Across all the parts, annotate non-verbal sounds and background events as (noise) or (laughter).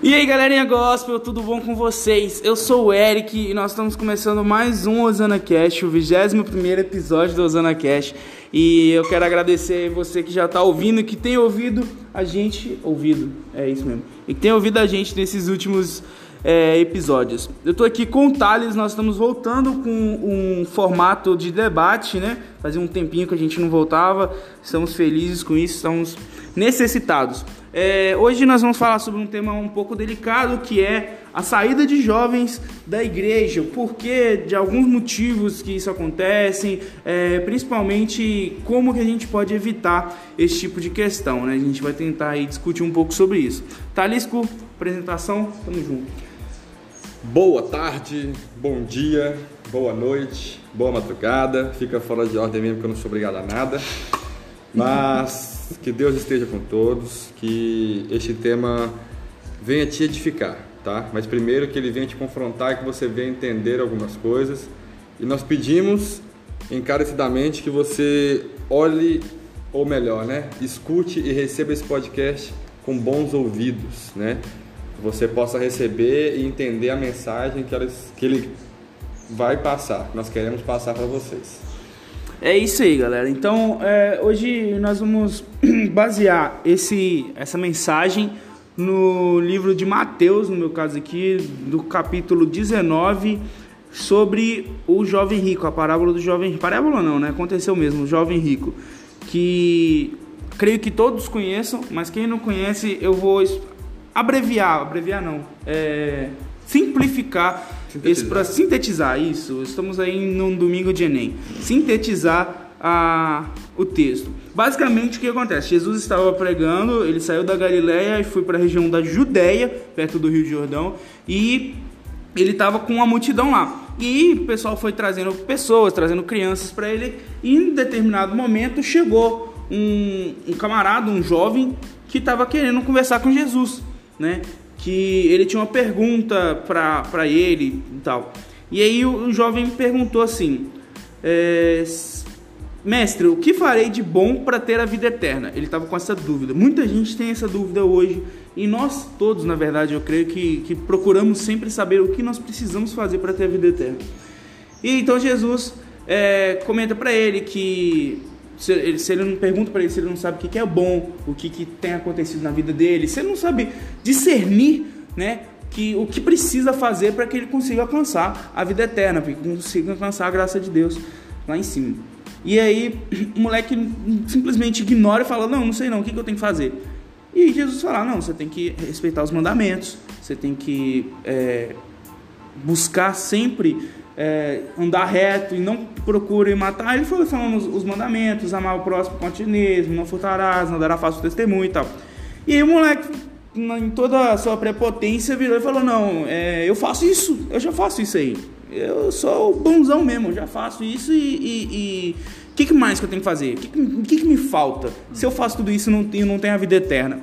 E aí galerinha gospel, tudo bom com vocês? Eu sou o Eric e nós estamos começando mais um Osana Cast, o 21 episódio do Osana Cast. E eu quero agradecer você que já está ouvindo, que tem ouvido a gente. Ouvido, é isso mesmo. E que tem ouvido a gente nesses últimos é, episódios. Eu estou aqui com o Thales, nós estamos voltando com um formato de debate, né? Fazia um tempinho que a gente não voltava, estamos felizes com isso, estamos necessitados. É, hoje nós vamos falar sobre um tema um pouco delicado que é a saída de jovens da igreja, o porquê de alguns motivos que isso acontece, é, principalmente como que a gente pode evitar esse tipo de questão, né? A gente vai tentar aí discutir um pouco sobre isso. Talisco, apresentação, tamo junto. Boa tarde, bom dia, boa noite, boa madrugada. Fica fora de ordem mesmo que eu não sou obrigado a nada. Mas (laughs) que Deus esteja com todos, que este tema venha te edificar, tá? Mas primeiro que ele venha te confrontar e que você venha entender algumas coisas. E nós pedimos encarecidamente que você olhe, ou melhor, né? Escute e receba esse podcast com bons ouvidos, né? Você possa receber e entender a mensagem que, elas, que ele vai passar, que nós queremos passar para vocês. É isso aí, galera. Então, é, hoje nós vamos (clears throat) basear esse, essa mensagem no livro de Mateus, no meu caso aqui, do capítulo 19, sobre o jovem rico, a parábola do jovem rico. Parábola não, né? Aconteceu mesmo, o jovem rico. Que creio que todos conheçam, mas quem não conhece, eu vou abreviar, abreviar não, é, simplificar esse para sintetizar isso. Estamos aí num domingo de Enem. Sintetizar a, o texto. Basicamente o que acontece? Jesus estava pregando, ele saiu da Galiléia e foi para a região da Judéia, perto do Rio Jordão, e ele estava com uma multidão lá. E o pessoal foi trazendo pessoas, trazendo crianças para ele. E em determinado momento chegou um, um camarada, um jovem, que estava querendo conversar com Jesus, né? que ele tinha uma pergunta para ele e tal. E aí o, o jovem perguntou assim: é, Mestre, o que farei de bom para ter a vida eterna? Ele estava com essa dúvida. Muita gente tem essa dúvida hoje. E nós todos, na verdade, eu creio que, que procuramos sempre saber o que nós precisamos fazer para ter a vida eterna. E então Jesus é, comenta para ele que se ele, se ele não pergunta para ele se ele não sabe o que, que é bom, o que, que tem acontecido na vida dele, se ele não sabe discernir, né, que o que precisa fazer para que ele consiga alcançar a vida eterna, para que consiga alcançar a graça de Deus lá em cima. E aí (clears throat) o moleque simplesmente ignora e fala: Não, não sei não, o que, que eu tenho que fazer? E Jesus fala: Não, você tem que respeitar os mandamentos, você tem que é, buscar sempre é, andar reto e não procure matar. Ele foi falando os, os mandamentos, amar o próximo com otimismo, não furtarás, não dará falso testemunho e tal. E aí o moleque, em toda a sua prepotência, virou e falou: Não, é, eu faço isso, eu já faço isso aí. Eu sou bonzão mesmo, já faço isso e. o que, que, mais que eu tenho que fazer? O que, que, que, me falta? Se eu faço tudo isso, eu não não tenho a vida eterna.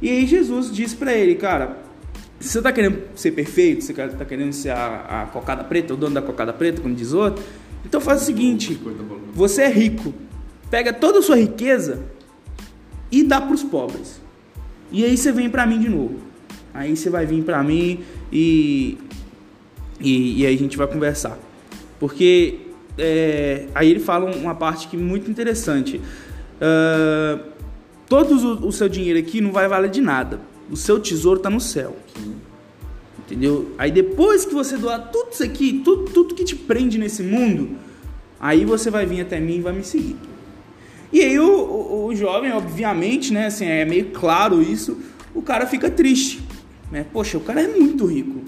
E aí Jesus disse para ele, cara, se você está querendo ser perfeito, você está querendo ser a, a, cocada preta, o dono da cocada preta, como diz outro, então faz o seguinte: você é rico, pega toda a sua riqueza e dá para os pobres. E aí você vem para mim de novo. Aí você vai vir para mim e, e, e aí a gente vai conversar. Porque é, aí ele fala uma parte que é muito interessante. Uh, todo o, o seu dinheiro aqui não vai valer de nada. O seu tesouro está no céu. Entendeu? Aí depois que você doar tudo isso aqui, tudo, tudo que te prende nesse mundo, aí você vai vir até mim e vai me seguir. E aí o, o, o jovem, obviamente, né, assim, é meio claro isso, o cara fica triste. Né? Poxa, o cara é muito rico.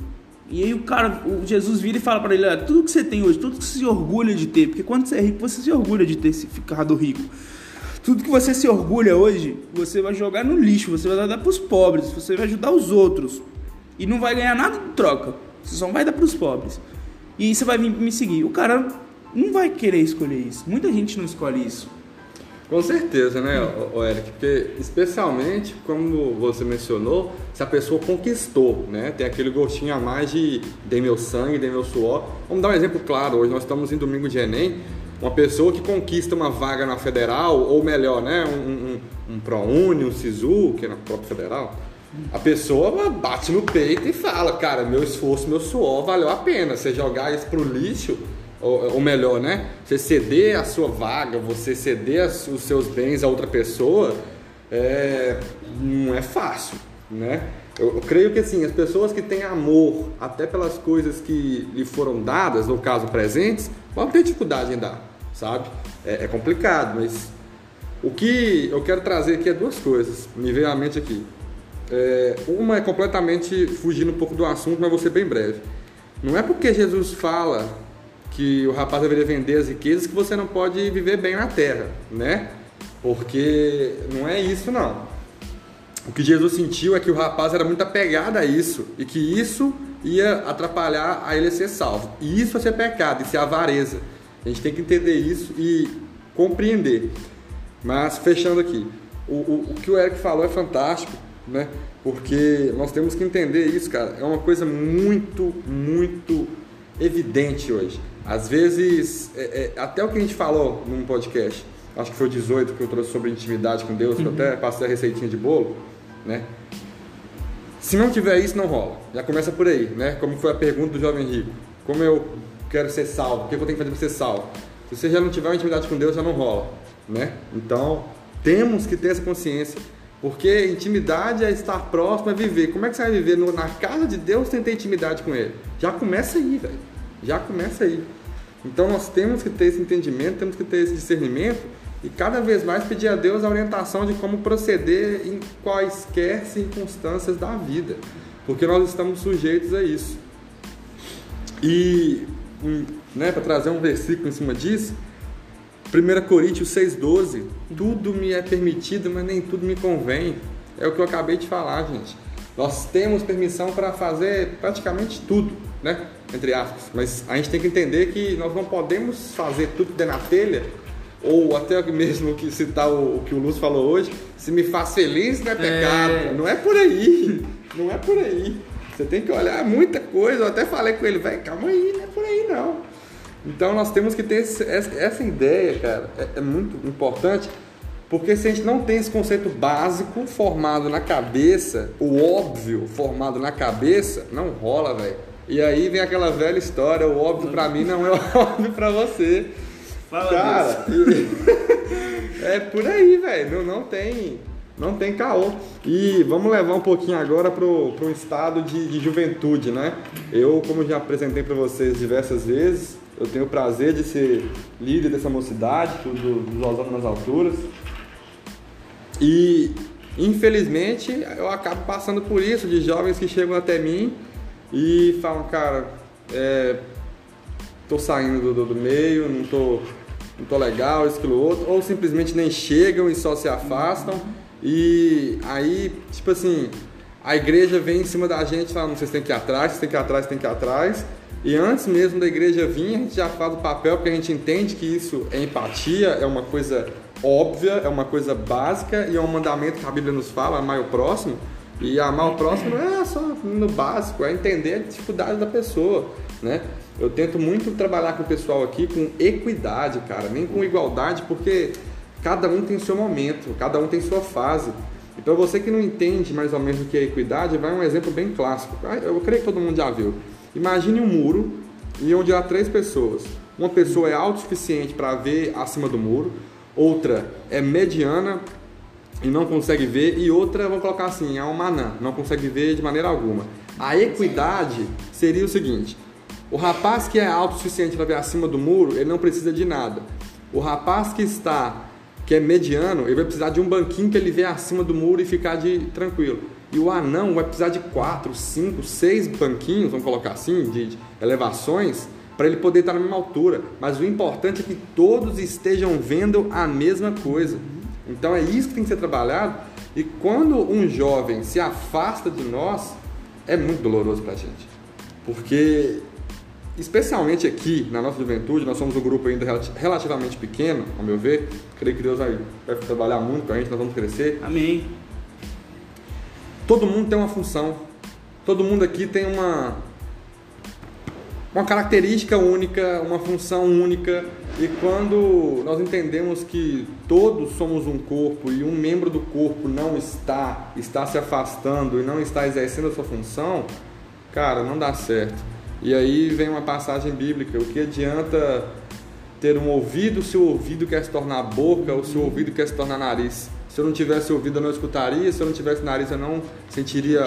E aí o cara, o Jesus vira e fala para ele, tudo que você tem hoje, tudo que você se orgulha de ter, porque quando você é rico, você se orgulha de ter ficado rico. Tudo que você se orgulha hoje, você vai jogar no lixo, você vai dar para os pobres, você vai ajudar os outros e não vai ganhar nada de troca. Você só vai dar para os pobres. E aí você vai vir me seguir. O cara não vai querer escolher isso. Muita gente não escolhe isso. Com certeza, né, o Eric? Porque, especialmente, como você mencionou, se a pessoa conquistou, né? Tem aquele gostinho a mais de dei meu sangue, dei meu suor. Vamos dar um exemplo claro. Hoje nós estamos em domingo de Enem. Uma pessoa que conquista uma vaga na federal, ou melhor, né? Um, um, um ProUni, um SISU, que é na própria federal A pessoa bate no peito e fala, cara, meu esforço, meu suor valeu a pena. Você jogar isso pro lixo, ou, ou melhor, né? Você ceder a sua vaga, você ceder os seus bens a outra pessoa, é, não é fácil, né? Eu, eu, creio que assim, as pessoas que têm amor até pelas coisas que lhe foram dadas, no caso presentes, vão ter dificuldade em dar, sabe? É, é complicado, mas o que eu quero trazer aqui é duas coisas, me veio à mente aqui. É, uma é completamente fugindo um pouco do assunto, mas vou ser bem breve. Não é porque Jesus fala que o rapaz deveria vender as riquezas que você não pode viver bem na terra, né? Porque não é isso não. O que Jesus sentiu é que o rapaz era muito apegado a isso e que isso ia atrapalhar a ele ser salvo. E isso é ser pecado, isso é avareza. A gente tem que entender isso e compreender. Mas fechando aqui, o, o, o que o Eric falou é fantástico, né? Porque nós temos que entender isso, cara. É uma coisa muito, muito evidente hoje. Às vezes, é, é, até o que a gente falou num podcast, acho que foi o 18 que eu trouxe sobre intimidade com Deus, uhum. que eu até passei a receitinha de bolo né? Se não tiver isso, não rola. Já começa por aí, né? Como foi a pergunta do jovem rico. Como eu quero ser salvo? O que eu tenho que fazer para ser salvo? Se você já não tiver uma intimidade com Deus, já não rola, né? Então, temos que ter essa consciência. Porque intimidade é estar próximo, é viver. Como é que você vai viver na casa de Deus sem ter intimidade com Ele? Já começa aí, velho. Já começa aí. Então nós temos que ter esse entendimento, temos que ter esse discernimento e cada vez mais pedir a Deus a orientação de como proceder em quaisquer circunstâncias da vida, porque nós estamos sujeitos a isso. E, né, para trazer um versículo em cima disso, 1 Coríntios 6,12: Tudo me é permitido, mas nem tudo me convém. É o que eu acabei de falar, gente. Nós temos permissão para fazer praticamente tudo, né? Entre aspas. Mas a gente tem que entender que nós não podemos fazer tudo dentro da telha ou até mesmo que citar o, o, que o Lúcio falou hoje, se me faz feliz não é pecado. É... Não é por aí. Não é por aí. Você tem que olhar muita coisa. Eu até falei com ele, vai, calma aí, não é por aí não. Então nós temos que ter esse, essa ideia, cara, é, é muito importante, porque se a gente não tem esse conceito básico formado na cabeça, o óbvio formado na cabeça, não rola, velho. E aí vem aquela velha história, o óbvio para mim não é (laughs) óbvio para você. Fala Cara, (laughs) é por aí, velho. Não, não tem. Não tem caô. E vamos levar um pouquinho agora pro, pro estado de, de juventude, né? Eu, como já apresentei para vocês diversas vezes, eu tenho o prazer de ser líder dessa mocidade, do, dos Osama nas Alturas. E, infelizmente, eu acabo passando por isso, de jovens que chegam até mim e falam, cara, é, tô saindo do, do meio, não tô não tô legal, isso, aquilo, outro, ou simplesmente nem chegam e só se afastam. E aí, tipo assim, a igreja vem em cima da gente e fala, vocês têm que ir atrás, vocês têm que ir atrás, têm que ir atrás. E antes mesmo da igreja vir, a gente já faz o papel, porque a gente entende que isso é empatia, é uma coisa óbvia, é uma coisa básica e é um mandamento que a Bíblia nos fala, amar o próximo. E amar o próximo não é só no básico, é entender a dificuldade da pessoa, né? Eu tento muito trabalhar com o pessoal aqui com equidade, cara, nem com igualdade, porque cada um tem seu momento, cada um tem sua fase. E para você que não entende mais ou menos o que é equidade, vai um exemplo bem clássico. Ah, eu creio que todo mundo já viu. Imagine um muro e onde há três pessoas. Uma pessoa é autossuficiente para ver acima do muro, outra é mediana e não consegue ver, e outra, vou colocar assim, é uma anã, não consegue ver de maneira alguma. A equidade seria o seguinte: o rapaz que é autossuficiente para ver acima do muro, ele não precisa de nada. O rapaz que está, que é mediano, ele vai precisar de um banquinho que ele vê acima do muro e ficar de tranquilo. E o anão vai precisar de quatro, cinco, seis banquinhos, vamos colocar assim, de elevações, para ele poder estar na mesma altura. Mas o importante é que todos estejam vendo a mesma coisa. Então é isso que tem que ser trabalhado. E quando um jovem se afasta de nós, é muito doloroso para a gente. Porque especialmente aqui na nossa juventude, nós somos um grupo ainda relativamente pequeno, ao meu ver. Creio que Deus vai, vai trabalhar muito com a gente, nós vamos crescer. Amém. Todo mundo tem uma função. Todo mundo aqui tem uma uma característica única, uma função única. E quando nós entendemos que todos somos um corpo e um membro do corpo não está, está se afastando e não está exercendo a sua função, cara, não dá certo. E aí vem uma passagem bíblica: o que adianta ter um ouvido se o ouvido quer se tornar boca ou se o ouvido quer se tornar nariz? Se eu não tivesse ouvido, eu não escutaria. Se eu não tivesse nariz, eu não sentiria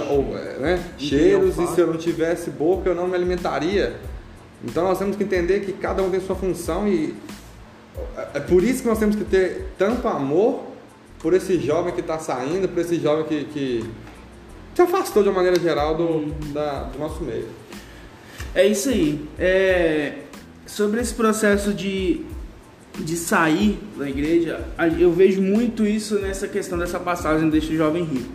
né, cheiros. E se eu não tivesse boca, eu não me alimentaria. Então nós temos que entender que cada um tem sua função e é por isso que nós temos que ter tanto amor por esse jovem que está saindo, por esse jovem que, que se afastou de uma maneira geral do, da, do nosso meio. É isso aí. É, sobre esse processo de, de sair da igreja, eu vejo muito isso nessa questão dessa passagem deste jovem rico.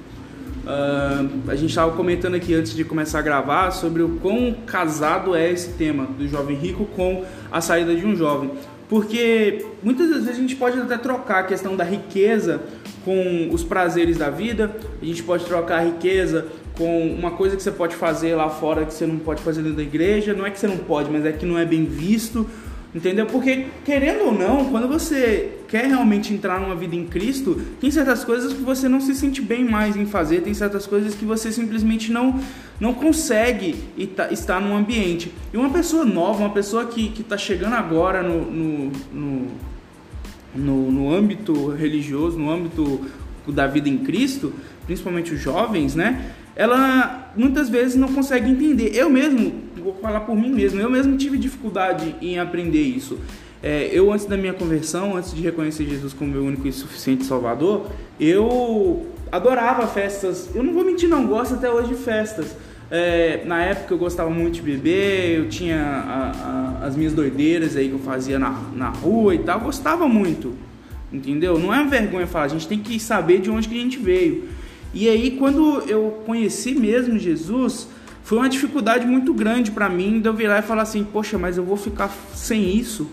Uh, a gente estava comentando aqui antes de começar a gravar sobre o quão casado é esse tema do jovem rico com a saída de um jovem. Porque muitas vezes a gente pode até trocar a questão da riqueza com os prazeres da vida, a gente pode trocar a riqueza com uma coisa que você pode fazer lá fora que você não pode fazer dentro da igreja. Não é que você não pode, mas é que não é bem visto. Entendeu? Porque, querendo ou não, quando você quer realmente entrar numa vida em Cristo, tem certas coisas que você não se sente bem mais em fazer, tem certas coisas que você simplesmente não, não consegue estar num ambiente. E uma pessoa nova, uma pessoa que está chegando agora no, no, no, no, no âmbito religioso, no âmbito da vida em Cristo, principalmente os jovens, né? Ela muitas vezes não consegue entender. Eu mesmo, vou falar por mim mesmo, eu mesmo tive dificuldade em aprender isso. É, eu, antes da minha conversão, antes de reconhecer Jesus como meu único e suficiente Salvador, eu adorava festas. Eu não vou mentir, não, gosto até hoje de festas. É, na época eu gostava muito de beber, eu tinha a, a, as minhas doideiras aí que eu fazia na, na rua e tal, gostava muito, entendeu? Não é vergonha falar, a gente tem que saber de onde que a gente veio. E aí, quando eu conheci mesmo Jesus, foi uma dificuldade muito grande para mim de eu virar e falar assim: Poxa, mas eu vou ficar sem isso,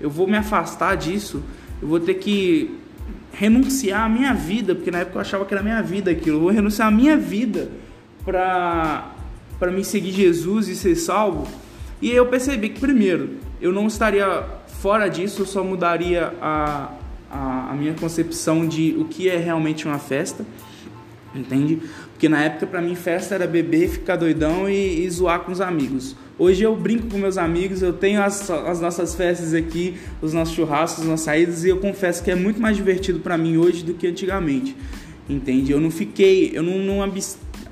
eu vou me afastar disso, eu vou ter que renunciar à minha vida, porque na época eu achava que era minha vida aquilo, eu vou renunciar à minha vida para para me seguir Jesus e ser salvo. E eu percebi que primeiro, eu não estaria fora disso, eu só mudaria a, a, a minha concepção de o que é realmente uma festa entende? Porque na época para mim festa era beber, ficar doidão e, e, zoar com os amigos. Hoje eu brinco com meus amigos, eu tenho as, as nossas festas aqui, os nossos churrascos, as nossas saídas e eu confesso que é muito mais divertido para mim hoje do que antigamente, entende? Eu não fiquei, eu não, não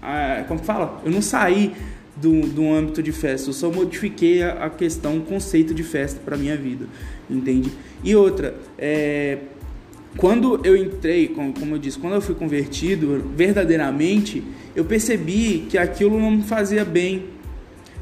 ah, como fala? Eu não saí do, do âmbito de festa, eu só modifiquei a, a questão, o conceito de festa para minha vida, entende? E outra, é, quando eu entrei, como eu disse, quando eu fui convertido verdadeiramente, eu percebi que aquilo não me fazia bem,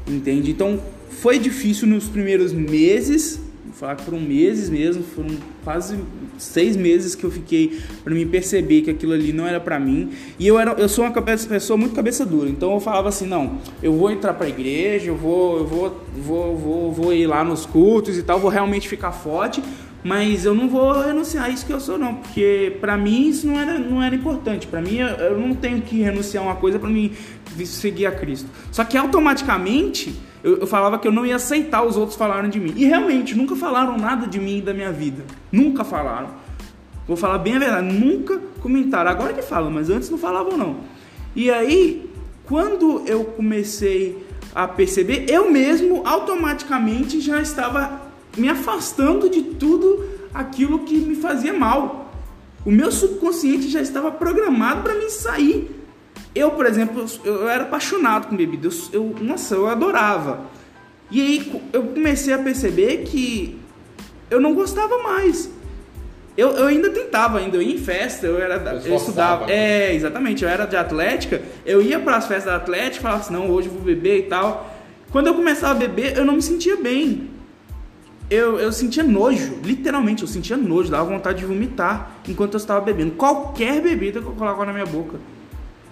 entende? Então foi difícil nos primeiros meses, vou falar que foram meses mesmo, foram quase seis meses que eu fiquei para me perceber que aquilo ali não era para mim. E eu era, eu sou uma pessoa muito cabeça dura, então eu falava assim, não, eu vou entrar para a igreja, eu vou, eu vou, vou, vou, vou ir lá nos cultos e tal, vou realmente ficar forte mas eu não vou renunciar a isso que eu sou não, porque para mim isso não era, não era importante. Para mim eu não tenho que renunciar uma coisa para mim seguir a Cristo. Só que automaticamente eu, eu, falava que eu não ia aceitar os outros falarem de mim. E realmente nunca falaram nada de mim e da minha vida. Nunca falaram. Vou falar bem a verdade, nunca comentaram. Agora que falam, mas antes não falavam não. E aí, quando eu comecei a perceber, eu mesmo automaticamente já estava me afastando de tudo aquilo que me fazia mal. O meu subconsciente já estava programado para me sair. Eu, por exemplo, eu era apaixonado com bebida. Eu, eu, nossa, eu adorava. E aí eu comecei a perceber que eu não gostava mais. Eu, eu ainda tentava, ainda eu ia em festa, eu era eu, eu estudava. Né? É, exatamente, eu era de atlética, eu ia para as festas da atlética, falava assim, não, hoje eu vou beber e tal. Quando eu começava a beber, eu não me sentia bem eu, eu sentia nojo, literalmente, eu sentia nojo, dava vontade de vomitar enquanto eu estava bebendo. Qualquer bebida que eu colocava na minha boca.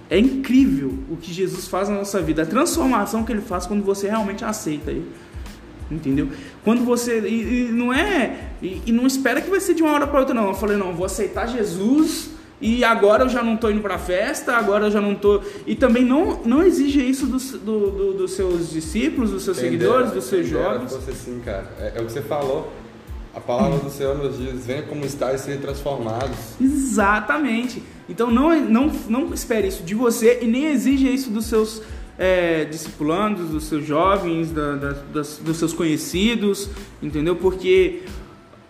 É incrível o que Jesus faz na nossa vida, a transformação que ele faz quando você realmente aceita ele. Entendeu? Quando você. E, e não é. E, e, não espera que vai ser de uma hora para outra, não. Eu falei, não, vou aceitar Jesus e agora eu já não tô indo pra festa, agora eu já não tô. E também não, não exige isso dos, do, do, dos seus discípulos, dos seus seguidores, dos seus jovens. Fosse assim, cara. É, é, o que você falou. A palavra do Senhor nos diz: venha como está e ser transformados. Exatamente. Então não, não, não espere isso de você e nem exija isso dos seus é, discipulandos, dos seus jovens, da, da, das, dos seus conhecidos, entendeu? Porque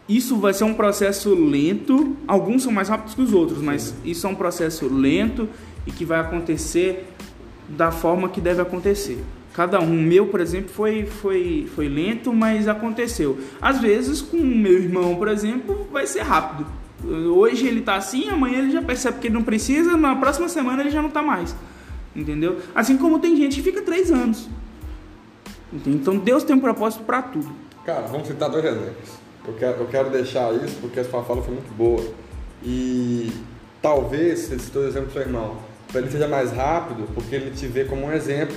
isso vai ser um processo lento. Alguns são mais rápidos que os outros, mas isso é um processo lento e que vai acontecer da forma que deve acontecer. Cada um, meu, por exemplo, foi, foi, foi lento, mas aconteceu. Às vezes, com o meu irmão, por exemplo, vai ser rápido. Hoje ele está assim, amanhã ele já percebe que ele não precisa, na próxima semana ele já não está mais. Entendeu? Assim como tem gente que fica três anos. Então Deus tem um propósito para tudo. Cara, vamos citar dois exemplos. Eu quero, eu quero deixar isso porque a sua fala foi muito boa. E talvez, você citou o exemplo do seu irmão, para ele seja mais rápido, porque ele te vê como um exemplo.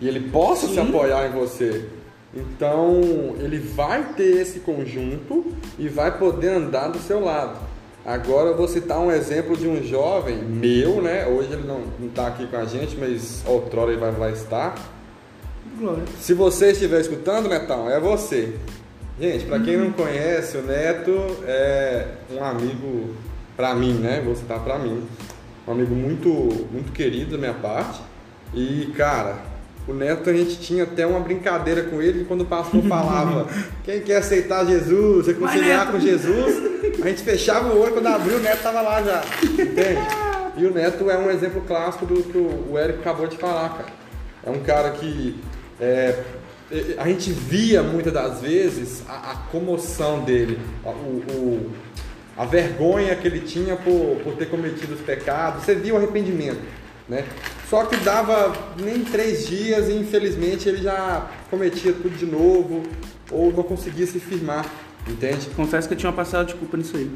E ele possa Sim. se apoiar em você. Então, ele vai ter esse conjunto e vai poder andar do seu lado. Agora eu vou citar um exemplo de um jovem meu, né? Hoje ele não está aqui com a gente, mas outrora ele vai, vai estar. Glória. Se você estiver escutando, Netão, é você. Gente, para quem não conhece, o Neto é um amigo para mim, né? Vou citar para mim. Um amigo muito, muito querido da minha parte. E, cara, o Neto a gente tinha até uma brincadeira com ele quando o pastor falava: (laughs) quem quer aceitar Jesus, reconciliar com Jesus, a gente fechava o olho quando abriu, o Neto tava lá já. Entende? E o Neto é um exemplo clássico do que o Eric acabou de falar, cara. É um cara que é, a gente via muitas das vezes a, a comoção dele, o, o, a vergonha que ele tinha por, por ter cometido os pecados, você via o arrependimento. Né? Só que dava nem três dias e infelizmente ele já cometia tudo de novo ou não conseguia se firmar, entende? Confesso que eu tinha uma passada de culpa nisso aí.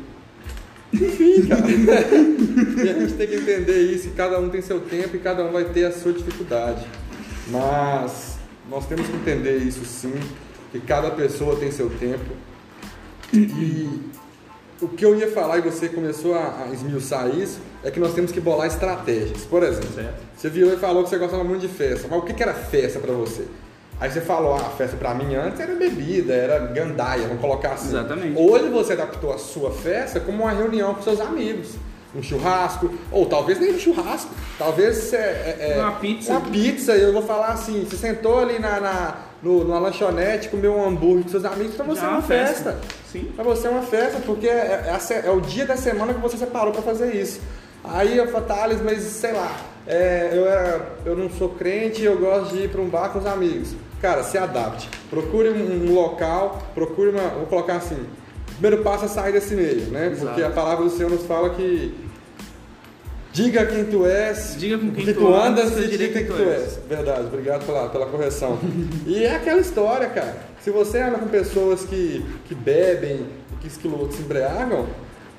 Enfim, cara. e a gente tem que entender isso, que cada um tem seu tempo e cada um vai ter a sua dificuldade. Mas nós temos que entender isso sim, que cada pessoa tem seu tempo. E o que eu ia falar e você começou a, a esmiuçar isso é que nós temos que bolar estratégias. Por exemplo, certo. você virou e falou que você gostava muito de festa, mas o que, que era festa para você? Aí você falou, ah, a festa para mim antes era bebida, era gandaia, vamos colocar assim. Exatamente. Hoje você adaptou a sua festa como uma reunião com seus amigos um churrasco, ou talvez nem um churrasco, talvez é, é, é, uma pizza. Uma pizza, eu vou falar assim, você sentou ali na, na no, numa lanchonete, comeu um hambúrguer com seus amigos, para você Já é uma festa. festa. Sim. Para você é uma festa, porque é, é, é, o dia da semana que você separou para fazer isso. Aí eu falo, Thales, mas sei lá, é, eu, era, eu não sou crente, eu gosto de ir para um bar com os amigos. Cara, se adapte. Procure um, um local, procure uma. Vou colocar assim. Primeiro passo é sair desse meio, né? Exato. Porque a palavra do Senhor nos fala que Diga quem tu és. Diga com quem que tu, tu andas e diga quem tu és. és. Verdade, obrigado pela, pela correção. e é aquela história, cara. Se você anda com pessoas que, que bebem, que se embriagam,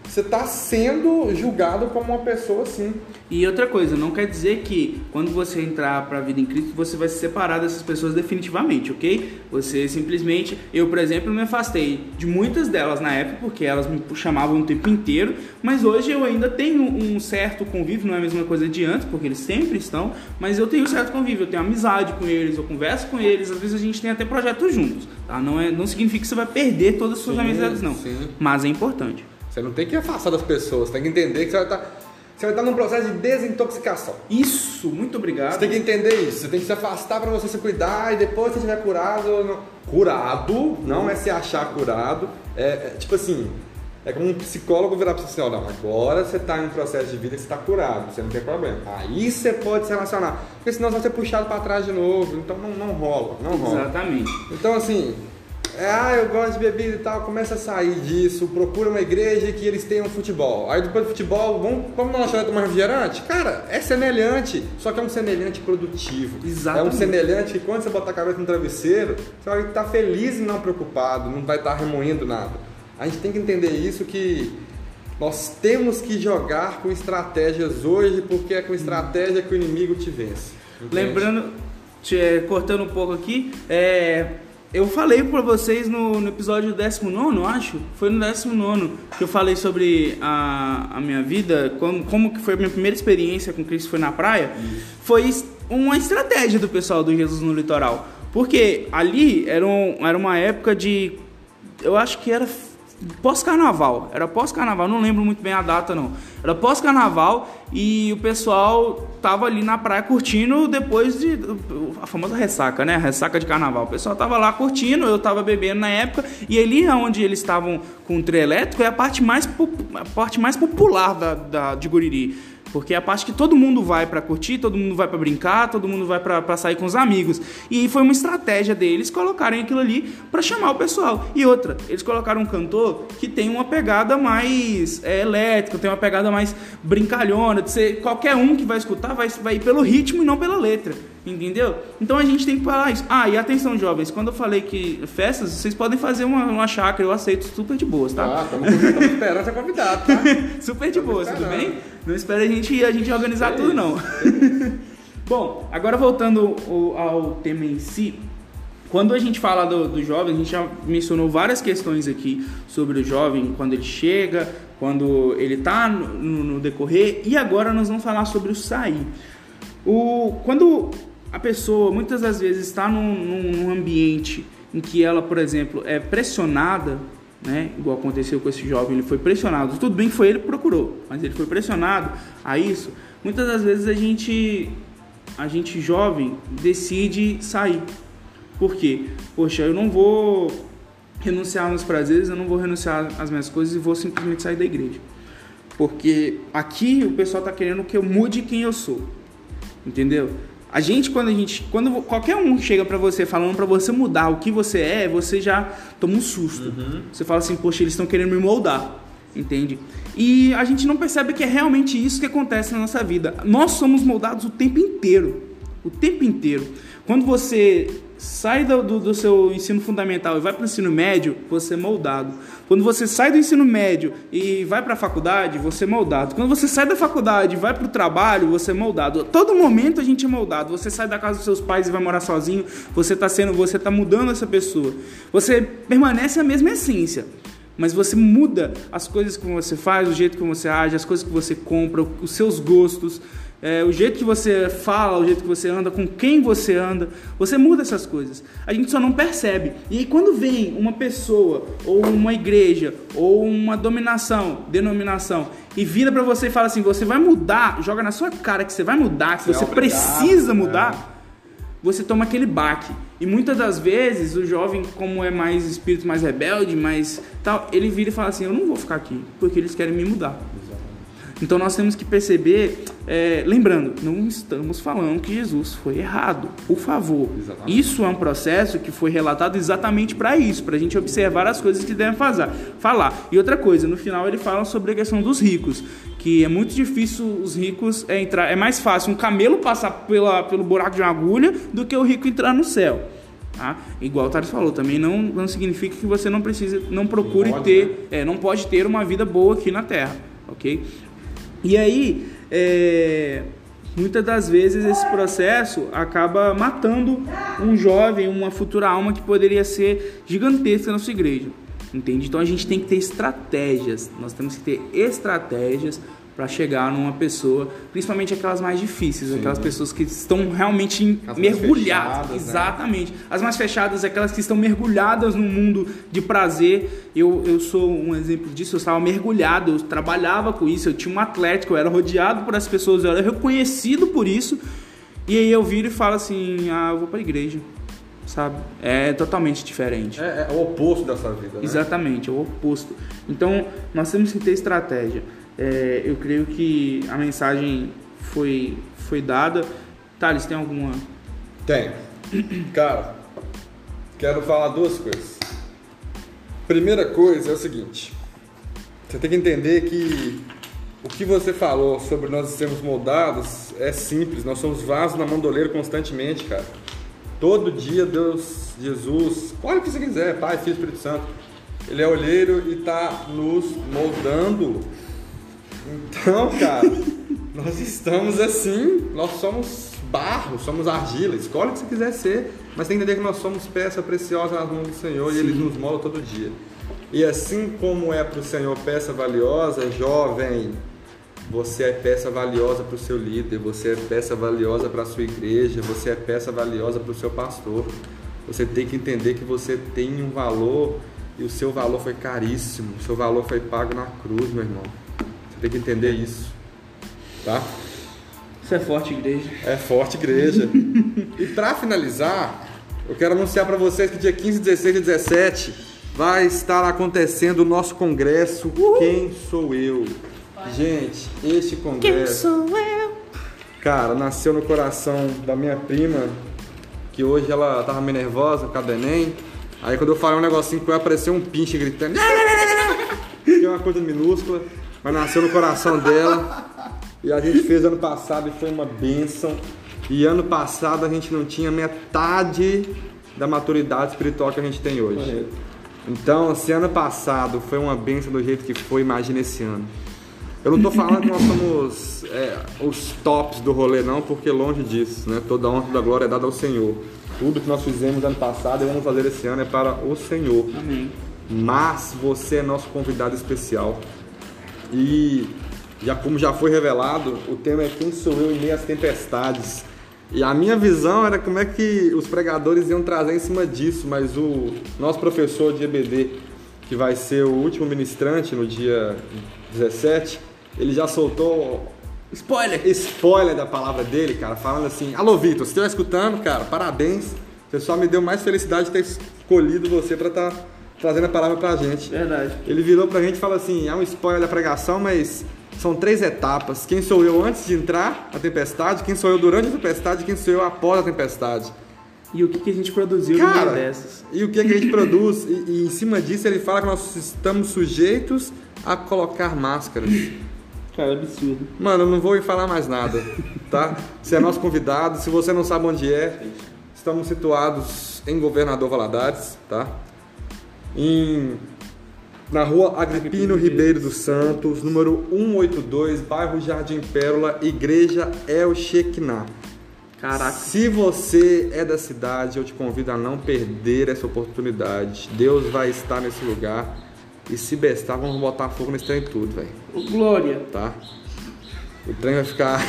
você está sendo julgado como uma pessoa assim. E outra coisa, não quer dizer que quando você entrar para a vida em Cristo você vai se separar dessas pessoas definitivamente, ok? Você simplesmente, eu por exemplo, me afastei de muitas delas na época porque elas me chamavam o tempo inteiro, mas hoje eu ainda tenho um certo convívio, não é a mesma coisa de antes, porque eles sempre estão, mas eu tenho um certo convívio, eu tenho amizade com eles, eu converso com eles, às vezes a gente tem até projetos juntos, tá? Não, é, não significa que você vai perder todas as suas sim, amizades, não, sim. mas é importante. Você não tem que afastar das pessoas, tem que entender que você vai estar. Tá, você vai estar num processo de desintoxicação. Isso, muito obrigado. Você tem que entender isso. Você tem que se afastar para você se cuidar e depois você estiver curado. Não... Curado não é se achar curado. É, é, tipo assim, é como um psicólogo virar para você assim, não, agora você está em um processo de vida que você está curado, você não tem problema. Aí você pode se relacionar. Porque senão você vai ser puxado para trás de novo. Então não, não rola, não rola. Exatamente. Então assim, é, ah, eu gosto de bebida e tal, começa a sair disso, procura uma igreja que eles tenham futebol. Aí depois do futebol, vamos, vamos na lanchonete tomar refrigerante? Cara, é semelhante, só que é um semelhante produtivo. Exatamente. É um semelhante que quando você botar a cabeça no travesseiro, você vai estar feliz e não preocupado, não vai estar remoendo nada. A gente tem que entender isso que nós temos que jogar com estratégias hoje, porque é com estratégia que o inimigo te vence. Entende? Lembrando, te, cortando um pouco aqui, é, eu falei pra vocês no, no episódio 19, acho. Foi no 19 que eu falei sobre a, a minha vida, como, como que foi a minha primeira experiência com Cristo foi na praia. Foi uma estratégia do pessoal do Jesus no Litoral. Porque ali era, um, era uma época de. Eu acho que era pós-carnaval. Era pós-carnaval, não lembro muito bem a data não. Era pós-carnaval e o pessoal tava ali na praia curtindo depois de a famosa ressaca, né? A ressaca de carnaval. O pessoal tava lá curtindo, eu tava bebendo na época e ali onde eles estavam com o trio elétrico é a parte mais, a parte mais popular da, da, de Guriri. Porque é a parte que todo mundo vai para curtir, todo mundo vai para brincar, todo mundo vai para sair com os amigos. E foi uma estratégia deles colocarem aquilo ali para chamar o pessoal. E outra, eles colocaram um cantor que tem uma pegada mais é, elétrica, tem uma pegada mais brincalhona. De ser, qualquer um que vai escutar vai, vai ir pelo ritmo e não pela letra. Entendeu? Então a gente tem que falar isso. Ah, e atenção, jovens, quando eu falei que festas, vocês podem fazer uma, uma chácara, eu aceito super de boas, tá? Ah, estamos (laughs) esperando ser convidado, tá? (laughs) super de boas, tudo bem? Não espera a gente, a gente organizar é tudo, não. (laughs) Bom, agora voltando ao tema em si, quando a gente fala do, do jovem, a gente já mencionou várias questões aqui sobre o jovem, quando ele chega, quando ele está no, no, decorrer, e agora nós vamos falar sobre o sair. O, quando a pessoa muitas das vezes está num, num ambiente em que ela, por exemplo, é pressionada, né? Igual aconteceu com esse jovem, ele foi pressionado. Tudo bem que foi ele que procurou, mas ele foi pressionado a isso. Muitas das vezes a gente, a gente jovem decide sair. Por quê? Poxa, eu não vou renunciar aos prazeres, eu não vou renunciar às minhas coisas e vou simplesmente sair da igreja. Porque aqui o pessoal está querendo que eu mude quem eu sou. Entendeu? A gente quando a gente, quando qualquer um chega para você falando para você mudar o que você é, você já toma um susto. Uhum. Você fala assim, poxa, eles estão querendo me moldar, entende? E a gente não percebe que é realmente isso que acontece na nossa vida. Nós somos moldados o tempo inteiro, o tempo inteiro. Quando você sai do, do, do, seu ensino fundamental e vai para o ensino médio, você é moldado. Quando você sai do ensino médio e vai para a faculdade, você é moldado. Quando você sai da faculdade e vai para o trabalho, você é moldado. Todo momento a gente é moldado. Você sai da casa dos seus pais e vai morar sozinho, você está sendo, você está mudando essa pessoa. Você permanece a mesma essência. Mas você muda as coisas que você faz, o jeito que você age, as coisas que você compra, os seus gostos é, o jeito que você fala, o jeito que você anda, com quem você anda, você muda essas coisas. A gente só não percebe. E aí quando vem uma pessoa, ou uma igreja, ou uma dominação, denominação, e vira para você e fala assim, você vai mudar, joga na sua cara que você vai mudar, que você, é precisa né? mudar, você toma aquele baque. E muitas das vezes o jovem, como é mais espírito mais rebelde, mais tal, ele vira e fala assim, eu não vou ficar aqui, porque eles querem me mudar. Então nós temos que perceber, é, lembrando, não estamos falando que Jesus foi errado, por favor. Exatamente. Isso é um processo que foi relatado exatamente para isso, para a gente observar as coisas que devem fazer, falar. E outra coisa, no final ele fala sobre a questão dos ricos, que é muito difícil os ricos é, entrar, é mais fácil um camelo passar pela, pelo buraco de uma agulha do que o rico entrar no céu. Tá? Igual o Thales falou, também não, não significa que você não precisa, não procure não pode, ter, né? é, não pode ter uma vida boa aqui na Terra, ok? E aí, é, muitas das vezes esse processo acaba matando um jovem, uma futura alma que poderia ser gigantesca na sua igreja. Entende? Então a gente tem que ter estratégias. Nós temos que ter estratégias para chegar numa pessoa, principalmente aquelas mais difíceis, Sim. aquelas pessoas que estão realmente As mergulhadas. Fechadas, né? exatamente. Né? As mais fechadas, aquelas que estão mergulhadas no mundo de prazer. Eu, eu sou um exemplo disso, eu estava mergulhado, eu trabalhava com isso, eu tinha um atlético, eu era rodeado por as pessoas, eu era reconhecido por isso. E aí eu viro e falo assim: ah, eu vou para a igreja. Sabe? É totalmente diferente. É, é o oposto dessa vida. Né? Exatamente, é o oposto. Então, nós temos que ter estratégia. É, eu creio que a mensagem foi, foi dada. Thales, tem alguma? Tem. Cara, quero falar duas coisas. Primeira coisa é o seguinte: você tem que entender que o que você falou sobre nós sermos moldados é simples. Nós somos vasos na mão do constantemente, cara. Todo dia Deus, Jesus, escolhe o que você quiser, Pai, Filho, Espírito Santo. Ele é olheiro e está nos moldando então, cara, (laughs) nós estamos assim, nós somos barro, somos argila, escolhe o que você quiser ser. Mas tem que entender que nós somos peça preciosa nas mãos do Senhor Sim. e Ele nos molda todo dia. E assim como é para o Senhor peça valiosa, jovem, você é peça valiosa para o seu líder, você é peça valiosa para a sua igreja, você é peça valiosa para o seu pastor. Você tem que entender que você tem um valor e o seu valor foi caríssimo, o seu valor foi pago na cruz, meu irmão. Você tem que entender isso, tá? Isso é forte, igreja. É forte, igreja. (laughs) e para finalizar, eu quero anunciar para vocês que dia 15, 16 e 17 vai estar acontecendo o nosso congresso Uhul. Quem Sou Eu. Gente, este congresso. Quem sou eu? Cara, nasceu no coração da minha prima, que hoje ela tava meio nervosa por causa do Enem. Aí quando eu falei um negocinho com ela, apareceu um pinche gritando. (laughs) que é uma coisa minúscula, mas nasceu no coração dela. E a gente fez ano passado e foi uma benção. E ano passado a gente não tinha metade da maturidade espiritual que a gente tem hoje. Então, se ano passado foi uma benção do jeito que foi, imagina esse ano. Eu não estou falando que nós somos é, os tops do rolê, não, porque longe disso, né? Toda honra da glória é dada ao Senhor. Tudo que nós fizemos ano passado e vamos fazer esse ano é para o Senhor. Amém. Mas você é nosso convidado especial. E já como já foi revelado, o tema é quem sou eu em meio às tempestades. E a minha visão era como é que os pregadores iam trazer em cima disso, mas o nosso professor de EBD, que vai ser o último ministrante no dia 17, ele já soltou spoiler, spoiler da palavra dele, cara, falando assim: "Alô Vitor, você estiver escutando, cara, parabéns. Você só me deu mais felicidade de ter escolhido você para estar tá trazendo a palavra pra gente". Verdade. Ele virou pra gente e falou assim: "É um spoiler da pregação, mas são três etapas. Quem sou eu antes de entrar na tempestade, quem sou eu durante a tempestade e quem sou eu após a tempestade. E o que, que a gente produziu Cara, no dessas. E o que, que a gente produz. E, e, em cima disso ele fala que nós estamos sujeitos a colocar máscaras. Cara, absurdo. Mano, eu não vou falar mais nada, tá? Você é nosso convidado. Se você não sabe onde é, estamos situados em Governador Valadares, tá? Em na rua Agripino Ribeiro dos Santos, número 182, bairro Jardim Pérola, Igreja El Shekinah. Caraca. Se você é da cidade, eu te convido a não perder essa oportunidade. Deus vai estar nesse lugar. E se bestar, vamos botar fogo nesse trem tudo, velho. Glória. Tá? O trem vai ficar.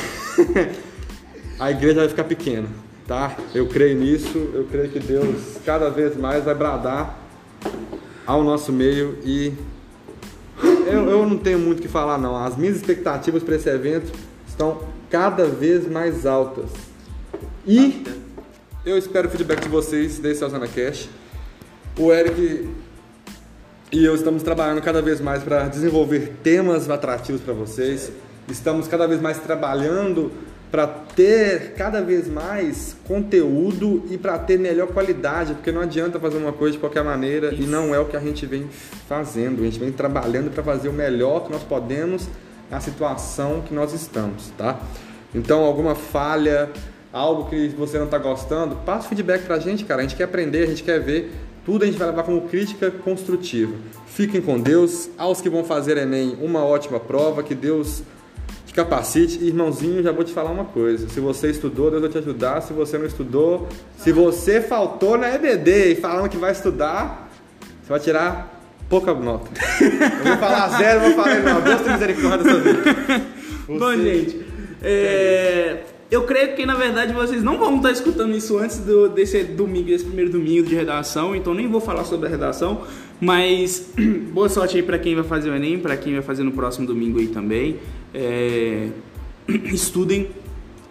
(laughs) a igreja vai ficar pequena, tá? Eu creio nisso. Eu creio que Deus cada vez mais vai bradar ao nosso meio e eu, eu não tenho muito o que falar não. As minhas expectativas para esse evento estão cada vez mais altas. E eu espero o feedback de vocês desse Alzana Cash. O Eric e eu estamos trabalhando cada vez mais para desenvolver temas atrativos para vocês. Estamos cada vez mais trabalhando para ter cada vez mais conteúdo e para ter melhor qualidade, porque não adianta fazer uma coisa de qualquer maneira Isso. e não é o que a gente vem fazendo. A gente vem trabalhando para fazer o melhor que nós podemos na situação que nós estamos, tá? Então, alguma falha, algo que você não está gostando, passa feedback para a gente, cara. A gente quer aprender, a gente quer ver. Tudo a gente vai levar como crítica construtiva. Fiquem com Deus. Aos que vão fazer Enem, uma ótima prova. Que Deus capacite. Irmãozinho, já vou te falar uma coisa. Se você estudou, Deus vai te ajudar. Se você não estudou, se você faltou na EBD e falando que vai estudar, você vai tirar pouca nota. Eu vou falar (laughs) zero, vou falar não. Deus tem misericórdia sobre (laughs) Você... Bom, gente, é... eu creio que na verdade vocês não vão estar escutando isso antes do, desse domingo, desse primeiro domingo de redação, então nem vou falar sobre a redação, mas (clears throat) boa sorte aí para quem vai fazer o Enem, para quem vai fazer no próximo domingo aí também é, (clears throat) estudem.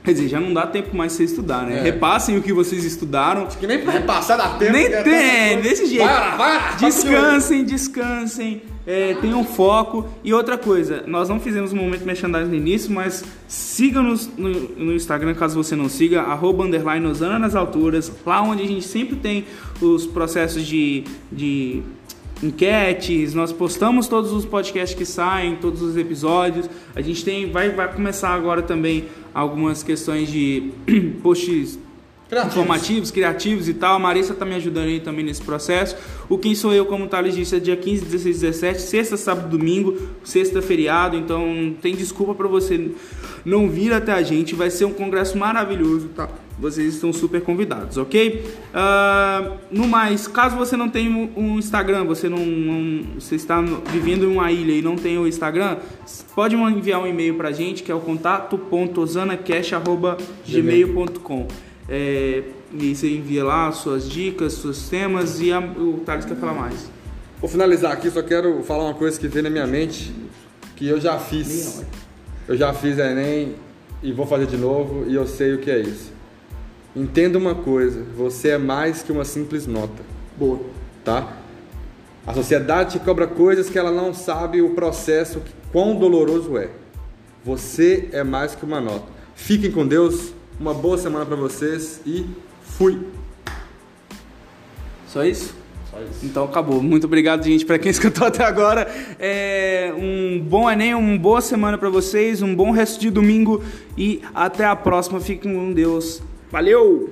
Quer dizer, já não dá tempo mais pra vocês estudar, né? É. Repassem o que vocês estudaram. Acho que nem pra repassar dá tempo. Nem tem, é, desse jeito. Vai lá, vai lá, descansem, descansem. É, tenham foco. E outra coisa, nós não fizemos um momento merchandising no início, mas siga-nos no, no, Instagram, caso você não siga, arroba underline Osana nas alturas, lá onde a gente sempre tem os processos de, de enquetes, nós postamos todos os podcasts que saem, todos os episódios. A gente tem vai vai começar agora também algumas questões de (clears throat) posts criativos. informativos, criativos e tal. A Marissa está me ajudando aí também nesse processo. O Quem Sou Eu, como Thales disse, é dia 15, 16, 17, sexta, sábado, domingo, sexta, feriado. Então não tem desculpa para você não vir até a gente. Vai ser um congresso maravilhoso, tá? Vocês estão super convidados, ok? Uh, no mais, caso você não tenha um Instagram, você não, não, você está vivendo em uma ilha e não tem o Instagram, pode enviar um e-mail para a gente que é o contato.ozanacast@gmail.com. É, e você envia lá suas dicas, seus temas e a, o Thales quer falar mais. Vou finalizar aqui, só quero falar uma coisa que veio na minha mente, que eu já fiz. Eu já fiz Enem e vou fazer de novo e eu sei o que é isso. Entenda uma coisa, você é mais que uma simples nota. Boa. Tá? A sociedade te cobra coisas que ela não sabe o processo, quão doloroso é. Você é mais que uma nota. Fiquem com Deus, uma boa semana para vocês e fui. Só isso? Então acabou. Muito obrigado, gente, para quem (laughs) escutou até agora. É, um bom Enem, uma boa semana para vocês, um bom resto de domingo e até a próxima. Fiquem com Deus. Valeu!